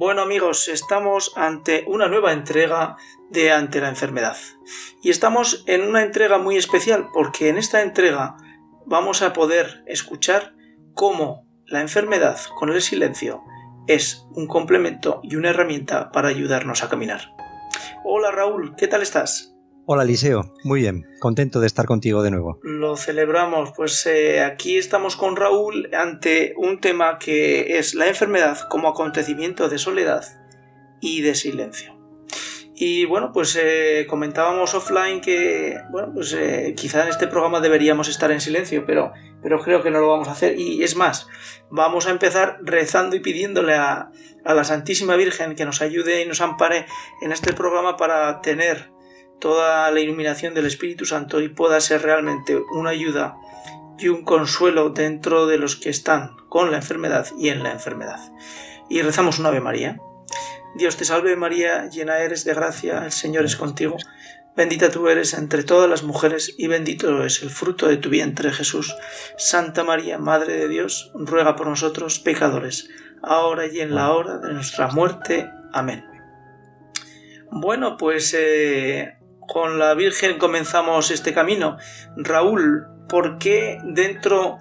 Bueno amigos, estamos ante una nueva entrega de Ante la enfermedad. Y estamos en una entrega muy especial porque en esta entrega vamos a poder escuchar cómo la enfermedad con el silencio es un complemento y una herramienta para ayudarnos a caminar. Hola Raúl, ¿qué tal estás? Hola Eliseo, muy bien, contento de estar contigo de nuevo. Lo celebramos, pues eh, aquí estamos con Raúl ante un tema que es la enfermedad como acontecimiento de soledad y de silencio. Y bueno, pues eh, comentábamos offline que, bueno, pues eh, quizá en este programa deberíamos estar en silencio, pero, pero creo que no lo vamos a hacer. Y es más, vamos a empezar rezando y pidiéndole a la Santísima Virgen que nos ayude y nos ampare en este programa para tener toda la iluminación del Espíritu Santo y pueda ser realmente una ayuda y un consuelo dentro de los que están con la enfermedad y en la enfermedad. Y rezamos un Ave María. Dios te salve María, llena eres de gracia, el Señor es contigo. Bendita tú eres entre todas las mujeres y bendito es el fruto de tu vientre Jesús. Santa María, Madre de Dios, ruega por nosotros pecadores, ahora y en la hora de nuestra muerte. Amén. Bueno, pues eh, con la Virgen comenzamos este camino. Raúl, ¿por qué dentro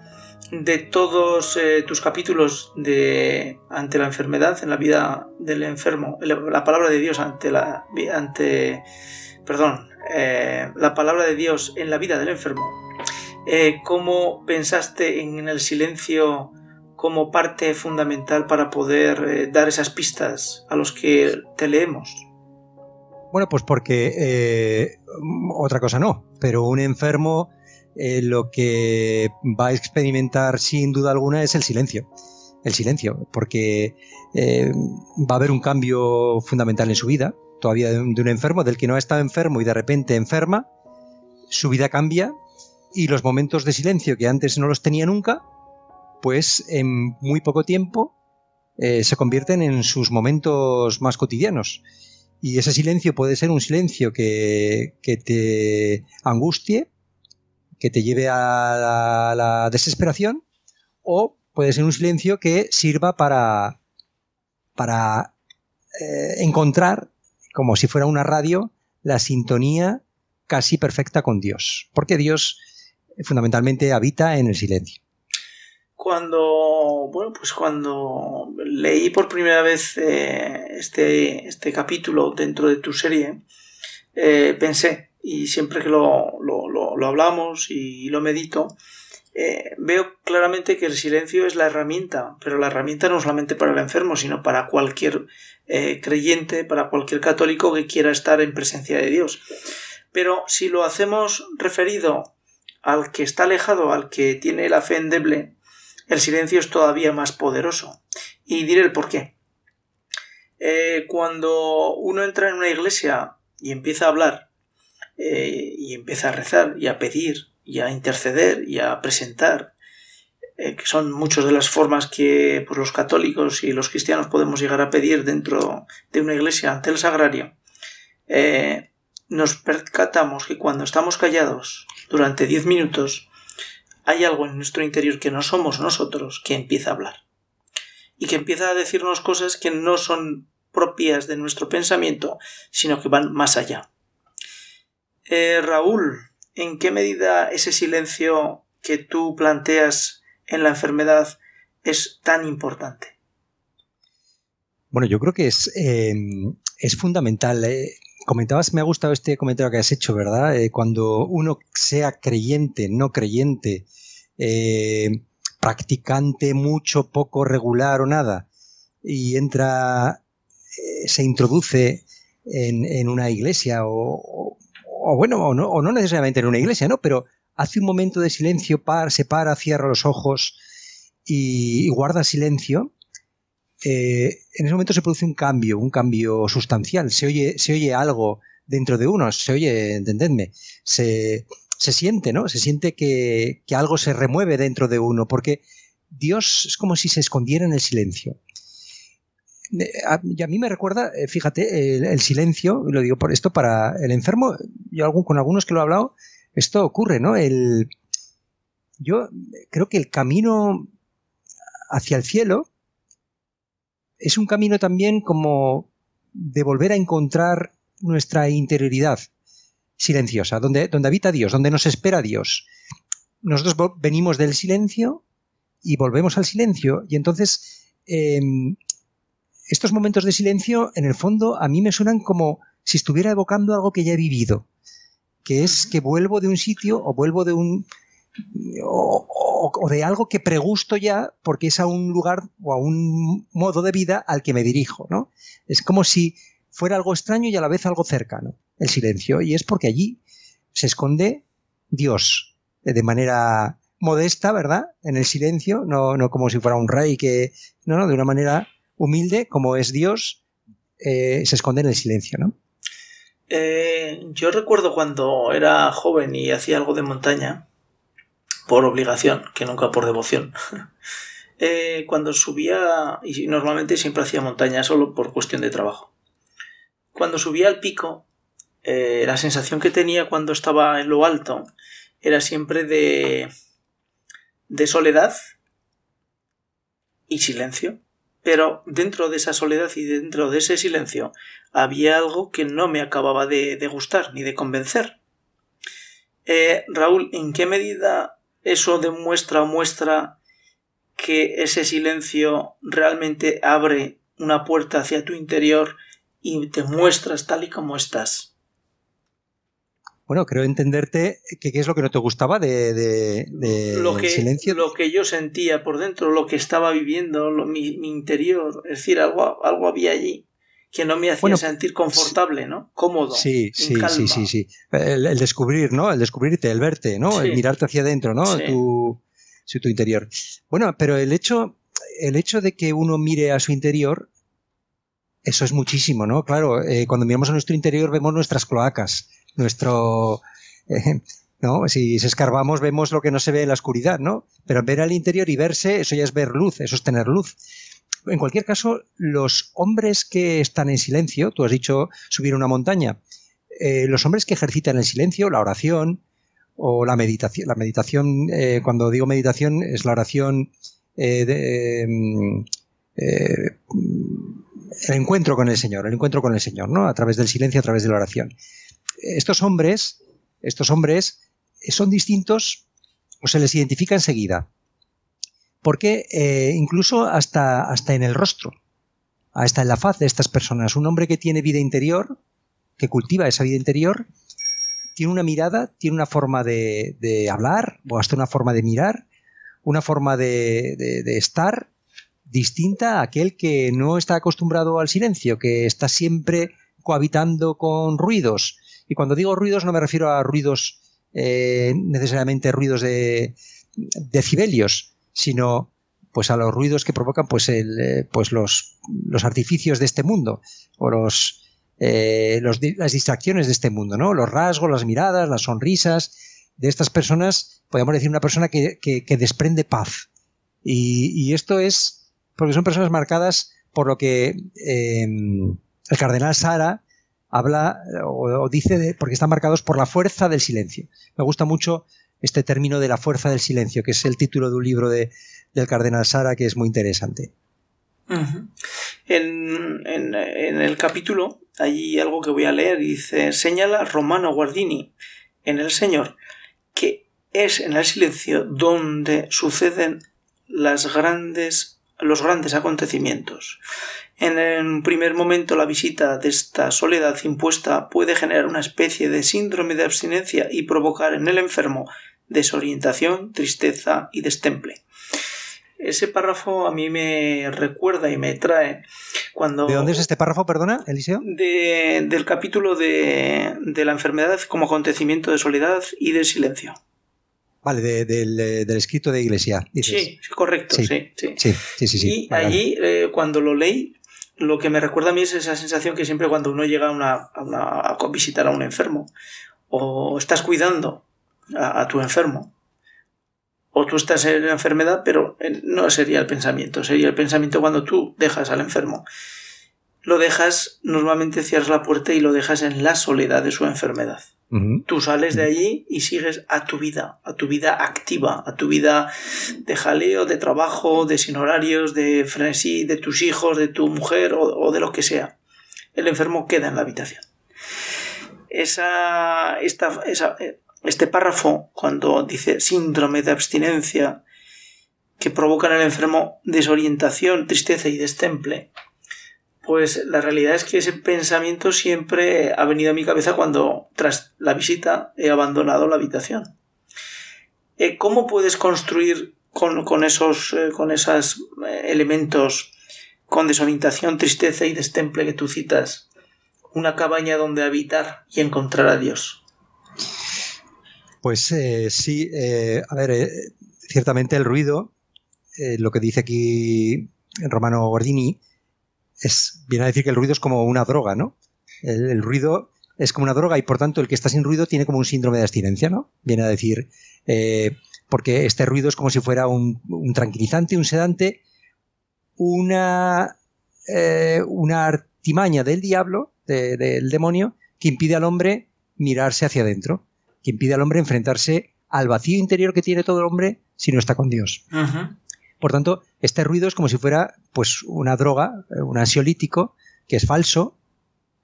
de todos eh, tus capítulos de ante la enfermedad en la vida del enfermo, la palabra de Dios ante la ante perdón, eh, la palabra de Dios en la vida del enfermo, eh, ¿cómo pensaste en el silencio como parte fundamental para poder dar esas pistas a los que te leemos? Bueno, pues porque eh, otra cosa no, pero un enfermo eh, lo que va a experimentar sin duda alguna es el silencio. El silencio, porque eh, va a haber un cambio fundamental en su vida, todavía de un, de un enfermo, del que no ha estado enfermo y de repente enferma, su vida cambia y los momentos de silencio que antes no los tenía nunca, pues en muy poco tiempo se convierten en sus momentos más cotidianos. Y ese silencio puede ser un silencio que, te angustie, que te lleve a la, desesperación, o puede ser un silencio que sirva para, para eh, encontrar, como si fuera una radio, la sintonía casi perfecta con Dios. Porque Dios fundamentalmente habita en el silencio cuando bueno pues cuando leí por primera vez eh, este, este capítulo dentro de tu serie eh, pensé y siempre que lo, lo, hablamos y lo medito eh, veo claramente que el silencio es la herramienta pero la herramienta no solamente para el enfermo sino para cualquier creyente para cualquier católico que quiera estar en presencia de Dios. Pero si lo hacemos referido al que está alejado al que tiene la fe endeble el silencio es todavía más poderoso. Y diré el por qué. Eh, cuando uno entra en una iglesia y empieza a hablar, eh, y empieza a rezar y a pedir y a interceder y a presentar, eh, que son muchas de las formas que pues, los católicos y los cristianos podemos llegar a pedir dentro de una iglesia ante el sagrario, nos percatamos que cuando estamos callados durante diez minutos, hay algo en nuestro interior que no somos nosotros que empieza a hablar y que empieza a decirnos cosas que no son propias de nuestro pensamiento, sino que van más allá. Eh, Raúl, ¿en qué medida ese silencio que tú planteas en la enfermedad es tan importante? Bueno, yo creo que es, eh, es fundamental. Eh, comentabas, me ha gustado este comentario que has hecho, ¿verdad? cuando uno sea creyente, no creyente, eh, practicante mucho, poco regular o nada, y entra, eh, se introduce en, una iglesia o, bueno, o no, necesariamente en una iglesia, ¿no? Pero hace un momento de silencio, para, se para, cierra los ojos y, guarda silencio. Eh, en ese momento se produce un cambio, un cambio sustancial. Se oye, se oye algo dentro de uno. Se oye, entendedme, se, se siente, ¿no? Se siente que, que, algo se remueve dentro de uno, porque Dios es como si se escondiera en el silencio. Y a mí me recuerda, eh, fíjate, el, silencio, y lo digo por esto para el enfermo, yo con algunos que lo he hablado, esto ocurre, ¿no? El, yo creo que el camino hacia el cielo es un camino también como de volver a encontrar nuestra interioridad silenciosa, donde, donde habita Dios, donde nos espera Dios. Nosotros venimos del silencio y volvemos al silencio. Y entonces, em, estos momentos de silencio, en el fondo, a mí me suenan como si estuviera evocando algo que ya he vivido, que es que vuelvo de un sitio o vuelvo de un... O, de algo que pregusto ya porque es a un lugar o a un modo de vida al que me dirijo, ¿no? Es como si fuera algo extraño y a la vez algo cercano, el silencio, y es porque allí se esconde Dios de manera modesta, ¿verdad? En el silencio, no, no como si fuera un rey que, no, no, de una manera humilde, como es Dios, eh, se esconde en el silencio, ¿no? Eh, yo recuerdo cuando era joven y hacía algo de montaña, por obligación, que nunca por devoción. eh, cuando subía, y normalmente siempre hacía montaña solo por cuestión de trabajo. Cuando subía al pico, eh, la sensación que tenía cuando estaba en lo alto era siempre de de soledad y silencio. Pero dentro de esa soledad y dentro de ese silencio había algo que no me acababa de, gustar ni de convencer. Eh, Raúl, ¿en qué medida eso demuestra o muestra que ese silencio realmente abre una puerta hacia tu interior y te muestras tal y como estás? Bueno, creo entenderte que qué es lo que no te gustaba de, de, lo que, silencio. Lo que yo sentía por dentro, lo que estaba viviendo, mi, interior. Es decir, algo, algo había allí que no me hacía sentir confortable, ¿no? Cómodo. Sí, sí, sí, sí, sí. El, descubrir, ¿no? El descubrirte, el verte, ¿no? El mirarte hacia adentro, ¿no? Tu, tu interior. Bueno, pero el hecho, el hecho de que uno mire a su interior, eso es muchísimo, ¿no? Claro, eh, cuando miramos a nuestro interior vemos nuestras cloacas nuestro... Eh, ¿no? Si escarbamos vemos lo que no se ve en la oscuridad, ¿no? Pero ver al interior y verse, eso ya es ver luz, eso es tener luz. En cualquier caso, los hombres que están en silencio, tú has dicho subir una montaña, eh, los hombres que ejercitan el silencio, la oración o la meditación, la meditación, eh, cuando digo meditación, es la oración de, em, el encuentro con el Señor, el encuentro con el Señor, ¿no? A través del silencio, a través de la oración estos hombres, estos hombres son distintos o se les identifica enseguida. Porque eh, incluso hasta, hasta en el rostro, hasta en la faz de estas personas, un hombre que tiene vida interior, que cultiva esa vida interior, tiene una mirada, tiene una forma de, hablar, o hasta una forma de mirar, una forma de, de, estar distinta a aquel que no está acostumbrado al silencio, que está siempre cohabitando con ruidos, y cuando digo ruidos no me refiero a ruidos eh, necesariamente ruidos de decibelios, sino pues a los ruidos que provocan pues, el, eh, pues los, los, artificios de este mundo o los, eh, las distracciones de este mundo, ¿no? Los rasgos, las miradas, las sonrisas de estas personas, podemos decir una persona que, desprende paz. Y, esto es porque son personas marcadas por lo que el cardenal Sara habla o, dice porque están marcados por la fuerza del silencio. Me gusta mucho este término de la fuerza del silencio, que es el título de un libro de, del cardenal Sara que es muy interesante. en, el capítulo hay algo que voy a leer, dice, señala Romano Guardini en el Señor que es en el silencio donde suceden las grandes, los grandes acontecimientos. En un primer momento la visita de esta soledad impuesta puede generar una especie de síndrome de abstinencia y provocar en el enfermo desorientación, tristeza y destemple. Ese párrafo a mí me recuerda y me trae cuando... ¿De dónde es este párrafo, perdona, Eliseo? del capítulo de, la enfermedad como acontecimiento de soledad y de silencio. Vale, del, escrito de Iglesia. Sí, correcto, sí. Sí, sí, sí. y allí, eh, cuando lo leí, lo que me recuerda a mí es esa sensación que siempre cuando uno llega a, una, a, visitar a un enfermo o estás cuidando a, tu enfermo o tú estás en la enfermedad, pero no sería el pensamiento, sería el pensamiento cuando tú dejas al enfermo. Lo dejas, normalmente cierras la puerta y lo dejas en la soledad de su enfermedad. Tú sales de allí y sigues a tu vida, a tu vida activa, a tu vida de jaleo, de trabajo, de sin horarios, de frenesí, de tus hijos, de tu mujer o, de lo que sea. El enfermo queda en la habitación. Esa, esta, este párrafo, cuando dice síndrome de abstinencia, que provoca en el enfermo desorientación, tristeza y destemple, pues la realidad es que ese pensamiento siempre ha venido a mi cabeza cuando tras la visita he abandonado la habitación. Eh, ¿Cómo puedes construir con, esos eh, con eh, elementos con desorientación, tristeza y destemple que tú citas una cabaña donde habitar y encontrar a Dios? Pues sí, a ver, ciertamente el ruido, lo que dice aquí Romano Gordini, es, viene a decir que el ruido es como una droga, ¿no? El, ruido es como una droga y por tanto el que está sin ruido tiene como un síndrome de abstinencia, ¿no? Viene a decir, eh, porque este ruido es como si fuera un, tranquilizante, un sedante, una, eh, una artimaña del diablo, del demonio, que impide al hombre mirarse hacia adentro, que impide al hombre enfrentarse al vacío interior que tiene todo el hombre si no está con Dios. Por tanto, este ruido es como si fuera pues una droga, eh, un ansiolítico, que es falso,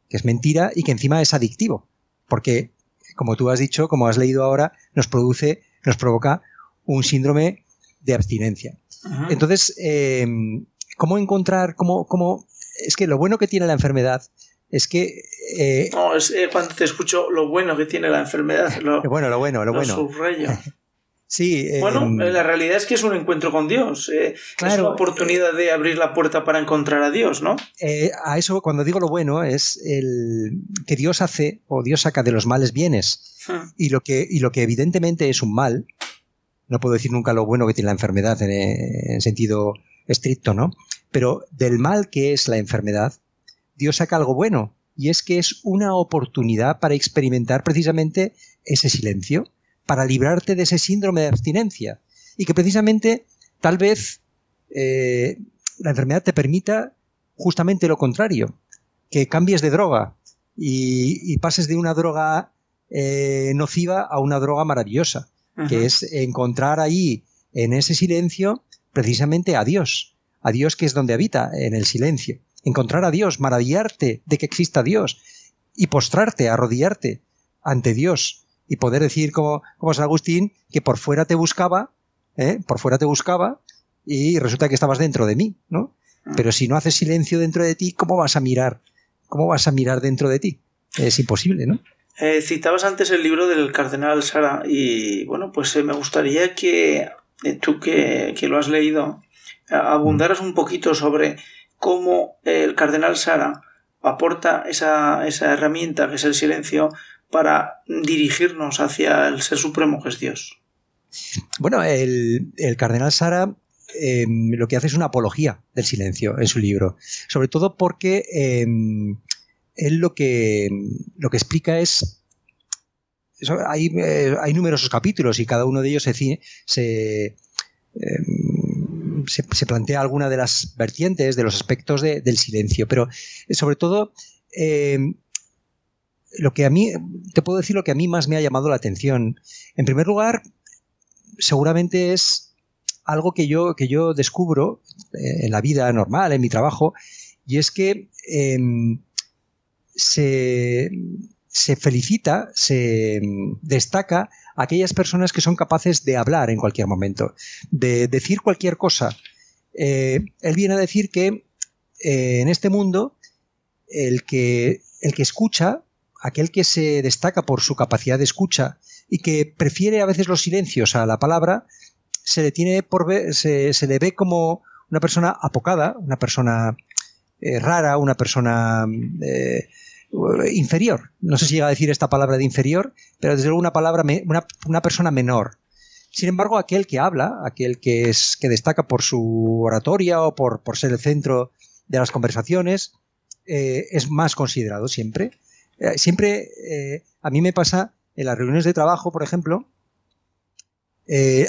que es mentira y que encima es adictivo. Porque, como tú has dicho, como has leído ahora, nos produce, nos provoca un síndrome de abstinencia. Entonces, em, ¿cómo encontrar, cómo, cómo, es que lo bueno que tiene la enfermedad es que... Eh, no, es eh, cuando te escucho lo bueno que tiene la enfermedad. Lo, bueno, lo bueno, lo, lo bueno. Sí. bueno, em, la realidad es que es un encuentro con Dios. Eh, es una oportunidad de abrir la puerta para encontrar a Dios, ¿no? Eh, a eso, cuando digo lo bueno, es el que Dios hace o Dios saca de los males bienes. Hmm. Y, lo que, y lo que evidentemente es un mal, no puedo decir nunca lo bueno que tiene la enfermedad en, en sentido estricto, ¿no? Pero del mal que es la enfermedad, Dios saca algo bueno. Y es que es una oportunidad para experimentar precisamente ese silencio para librarte de ese síndrome de abstinencia. Y que precisamente tal vez eh, la enfermedad te permita justamente lo contrario, que cambies de droga y, pases de una droga eh, nociva a una droga maravillosa, que es encontrar ahí, en ese silencio, precisamente a Dios, a Dios que es donde habita, en el silencio. Encontrar a Dios, maravillarte de que exista Dios y postrarte, arrodillarte ante Dios y poder decir como, como San Agustín que por fuera te buscaba, ¿eh? por fuera te buscaba y resulta que estabas dentro de mí, ¿no? Ah. Pero si no haces silencio dentro de ti, ¿cómo vas a mirar? ¿Cómo vas a mirar dentro de ti? Es imposible, ¿no? Eh, citabas antes el libro del cardenal Sara y bueno, pues eh, me gustaría que tú que, que, lo has leído abundaras un poquito sobre cómo el cardenal Sara aporta esa, esa herramienta que es el silencio para dirigirnos hacia el Ser Supremo que es Dios? Bueno, el, cardenal Sara em, lo que hace es una apología del silencio en su libro, sobre todo porque em, él lo que, lo que explica es hay, eh, hay, numerosos capítulos y cada uno de ellos se, se, em, se, plantea alguna de las vertientes, de los aspectos del silencio, pero sobre todo lo que a mí, te puedo decir lo que a mí más me ha llamado la atención. En primer lugar, seguramente es algo que yo, que yo descubro eh, en la vida normal, en mi trabajo, y es que em, se, felicita, se destaca a aquellas personas que son capaces de hablar en cualquier momento, de decir cualquier cosa. Eh, él viene a decir que eh, en este mundo el que, el que escucha aquel que se destaca por su capacidad de escucha y que prefiere a veces los silencios a la palabra, se le tiene por se, le ve como una persona apocada, una persona eh, rara, una persona eh, inferior. No sé si llega a decir esta palabra de inferior, pero desde luego una palabra, una, persona menor. Sin embargo, aquel que habla, aquel que es que destaca por su oratoria o por, por ser el centro de las conversaciones, eh, es más considerado siempre. Eh, siempre, eh, a mí me pasa en las reuniones de trabajo, por ejemplo,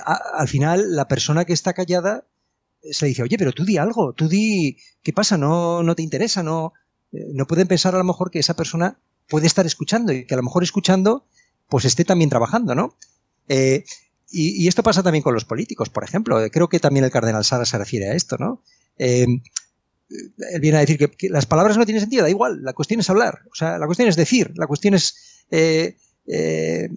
al final la persona que está callada se dice, oye, pero tú di algo, tú di, ¿qué pasa? No, no te interesa, no, no pueden pensar a lo mejor que esa persona puede estar escuchando y que a lo mejor escuchando pues esté también trabajando, ¿no? y, esto pasa también con los políticos, por ejemplo. Creo que también el cardenal Sara se refiere a esto, ¿no? Él viene a decir que, las palabras no tienen sentido, da igual, la cuestión es hablar, o sea, la cuestión es decir, la cuestión es eh, eh,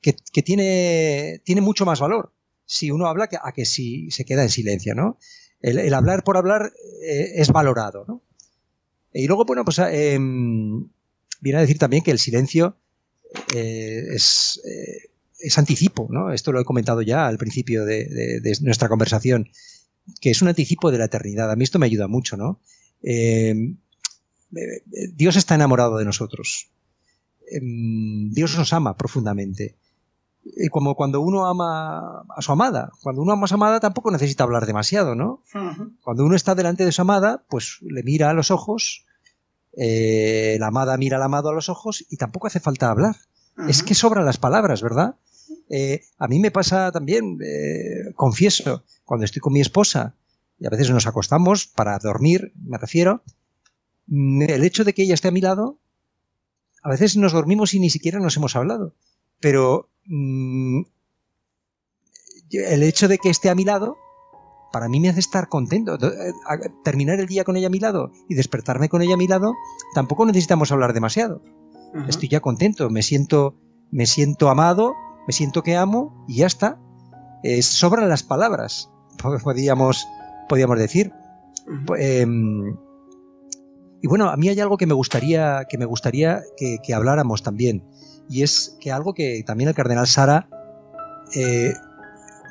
que, tiene, tiene mucho más valor si uno habla que, a que si se queda en silencio, ¿no? El, hablar por hablar eh, es valorado, ¿no? Y luego, bueno, pues em, viene a decir también que el silencio es, es, anticipo, ¿no? Esto lo he comentado ya al principio de nuestra conversación que es un anticipo de la eternidad. A mí esto me ayuda mucho, ¿no? Eh, eh, Dios está enamorado de nosotros. Em, Dios nos ama profundamente. Y como cuando uno ama a su amada, cuando uno ama a su amada tampoco necesita hablar demasiado, ¿no? Cuando uno está delante de su amada, pues le mira a los ojos, eh, la amada mira al amado a los ojos y tampoco hace falta hablar. Es que sobran las palabras, ¿verdad? A mí me pasa también, confieso, cuando estoy con mi esposa y a veces nos acostamos para dormir, me refiero, mm, el hecho de que ella esté a mi lado, a veces nos dormimos y ni siquiera nos hemos hablado, pero mm, el hecho de que esté a mi lado, para mí me hace estar contento. Eh, terminar el día con ella a mi lado y despertarme con ella a mi lado, tampoco necesitamos hablar demasiado. Estoy ya contento, me siento, me siento amado, me siento que amo y ya está. sobran las palabras podríamos, podríamos decir. Em, y bueno, a mí hay algo que me gustaría que, me gustaría que, habláramos también, y es que algo que también el cardenal Sara eh,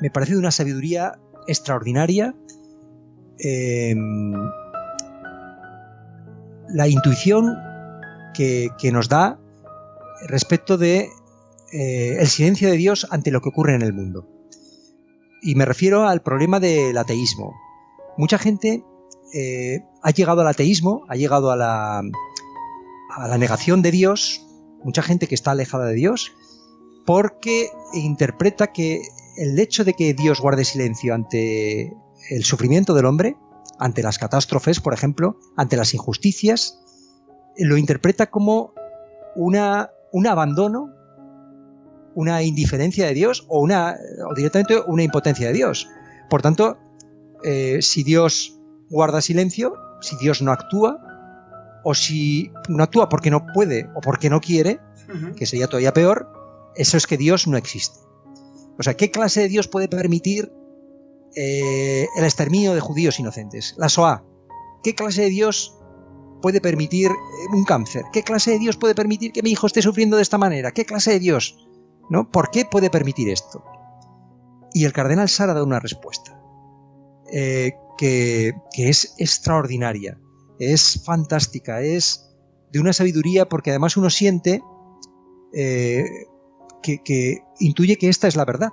me parece de una sabiduría extraordinaria, em, la intuición que, nos da respecto de eh, el silencio de Dios ante lo que ocurre en el mundo. Y me refiero al problema del ateísmo. Mucha gente eh, ha llegado al ateísmo, ha llegado a la, a la negación de Dios, mucha gente que está alejada de Dios, porque interpreta que el hecho de que Dios guarde silencio ante el sufrimiento del hombre, ante las catástrofes, por ejemplo, ante las injusticias, lo interpreta como una, un abandono una indiferencia de Dios o, una, o directamente una impotencia de Dios. Por tanto, eh, si Dios guarda silencio, si Dios no actúa, o si no actúa porque no puede o porque no quiere, que sería todavía peor, eso es que Dios no existe. O sea, ¿qué clase de Dios puede permitir eh, el exterminio de judíos inocentes? La SOA. ¿Qué clase de Dios puede permitir eh, un cáncer? ¿Qué clase de Dios puede permitir que mi hijo esté sufriendo de esta manera? ¿Qué clase de Dios? ¿No? ¿Por qué puede permitir esto? Y el cardenal Sara da una respuesta eh, que, es extraordinaria, es fantástica, es de una sabiduría porque además uno siente eh, que intuye que esta es la verdad.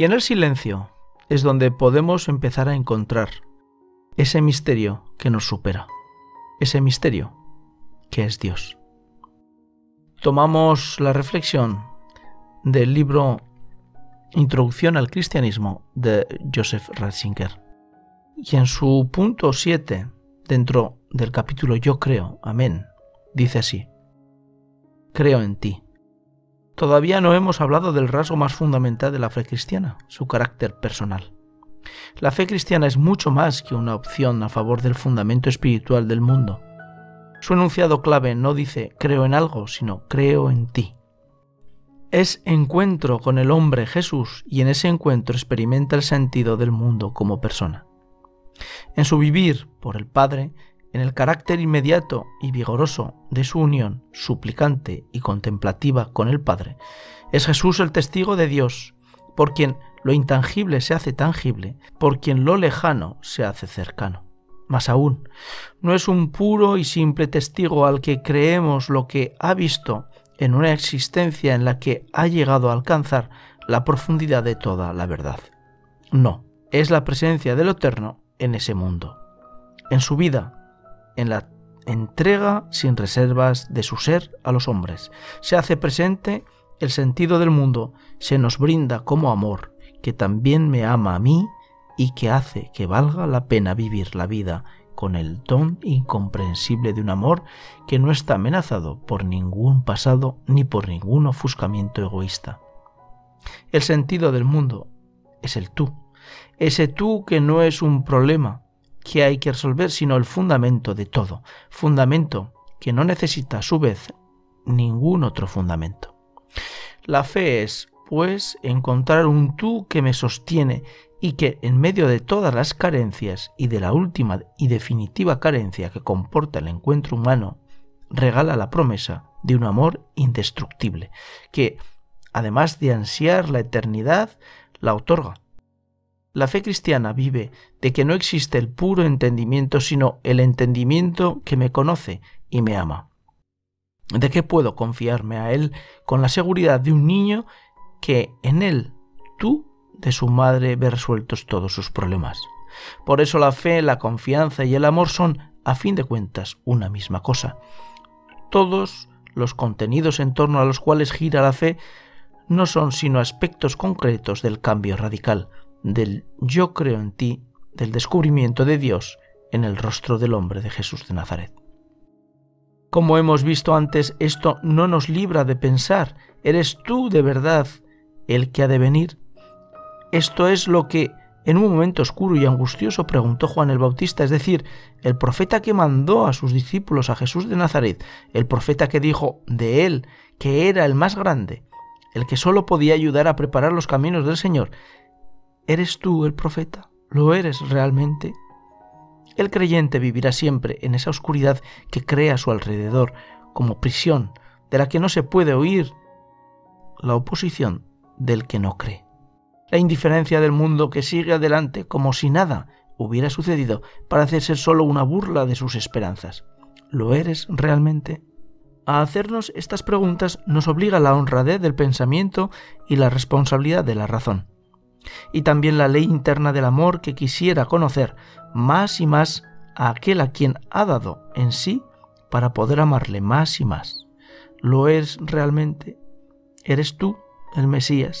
Y en el silencio es donde podemos empezar a encontrar ese misterio que nos supera, ese misterio que es Dios. Tomamos la reflexión del libro Introducción al Cristianismo de Joseph Ratzinger. Y en su punto 7, dentro del capítulo Yo creo, amén, dice así, Creo en ti, Todavía no hemos hablado del rasgo más fundamental de la fe cristiana, su carácter personal. La fe cristiana es mucho más que una opción a favor del fundamento espiritual del mundo. Su enunciado clave no dice creo en algo, sino creo en ti. Es encuentro con el hombre Jesús y en ese encuentro experimenta el sentido del mundo como persona. En su vivir por el Padre, en el carácter inmediato y vigoroso de su unión suplicante y contemplativa con el Padre, es Jesús el testigo de Dios, por quien lo intangible se hace tangible, por quien lo lejano se hace cercano. Más aún, no es un puro y simple testigo al que creemos lo que ha visto en una existencia en la que ha llegado a alcanzar la profundidad de toda la verdad. No, es la presencia de lo eterno en ese mundo, en su vida, en la entrega sin reservas de su ser a los hombres. Se hace presente el sentido del mundo, se nos brinda como amor, que también me ama a mí y que hace que valga la pena vivir la vida con el don incomprensible de un amor que no está amenazado por ningún pasado ni por ningún ofuscamiento egoísta. El sentido del mundo es el tú, ese tú que no es un problema que hay que resolver, sino el fundamento de todo, fundamento que no necesita a su vez ningún otro fundamento. La fe es, pues, encontrar un tú que me sostiene y que en medio de todas las carencias y de la última y definitiva carencia que comporta el encuentro humano, regala la promesa de un amor indestructible, que, además de ansiar la eternidad, la otorga. La fe cristiana vive de que no existe el puro entendimiento, sino el entendimiento que me conoce y me ama. ¿De qué puedo confiarme a Él con la seguridad de un niño que en Él tú de su madre ve resueltos todos sus problemas. Por eso la fe, la confianza y el amor son, a fin de cuentas, una misma cosa. Todos los contenidos en torno a los cuales gira la fe no son sino aspectos concretos del cambio radical, del yo creo en ti, del descubrimiento de Dios en el rostro del hombre de Jesús de Nazaret. Como hemos visto antes, esto no nos libra de pensar, ¿eres tú de verdad el que ha de venir? Esto es lo que en un momento oscuro y angustioso preguntó Juan el Bautista, es decir, el profeta que mandó a sus discípulos a Jesús de Nazaret, el profeta que dijo de él que era el más grande, el que solo podía ayudar a preparar los caminos del Señor. ¿Eres tú el profeta? ¿Lo eres realmente? El creyente vivirá siempre en esa oscuridad que crea a su alrededor como prisión, de la que no se puede oír la oposición del que no cree la indiferencia del mundo que sigue adelante como si nada hubiera sucedido parece ser solo una burla de sus esperanzas. ¿Lo eres realmente? A hacernos estas preguntas nos obliga la honradez del pensamiento y la responsabilidad de la razón. Y también la ley interna del amor que quisiera conocer más y más a aquel a quien ha dado en sí para poder amarle más y más. ¿Lo eres realmente? ¿Eres tú el Mesías?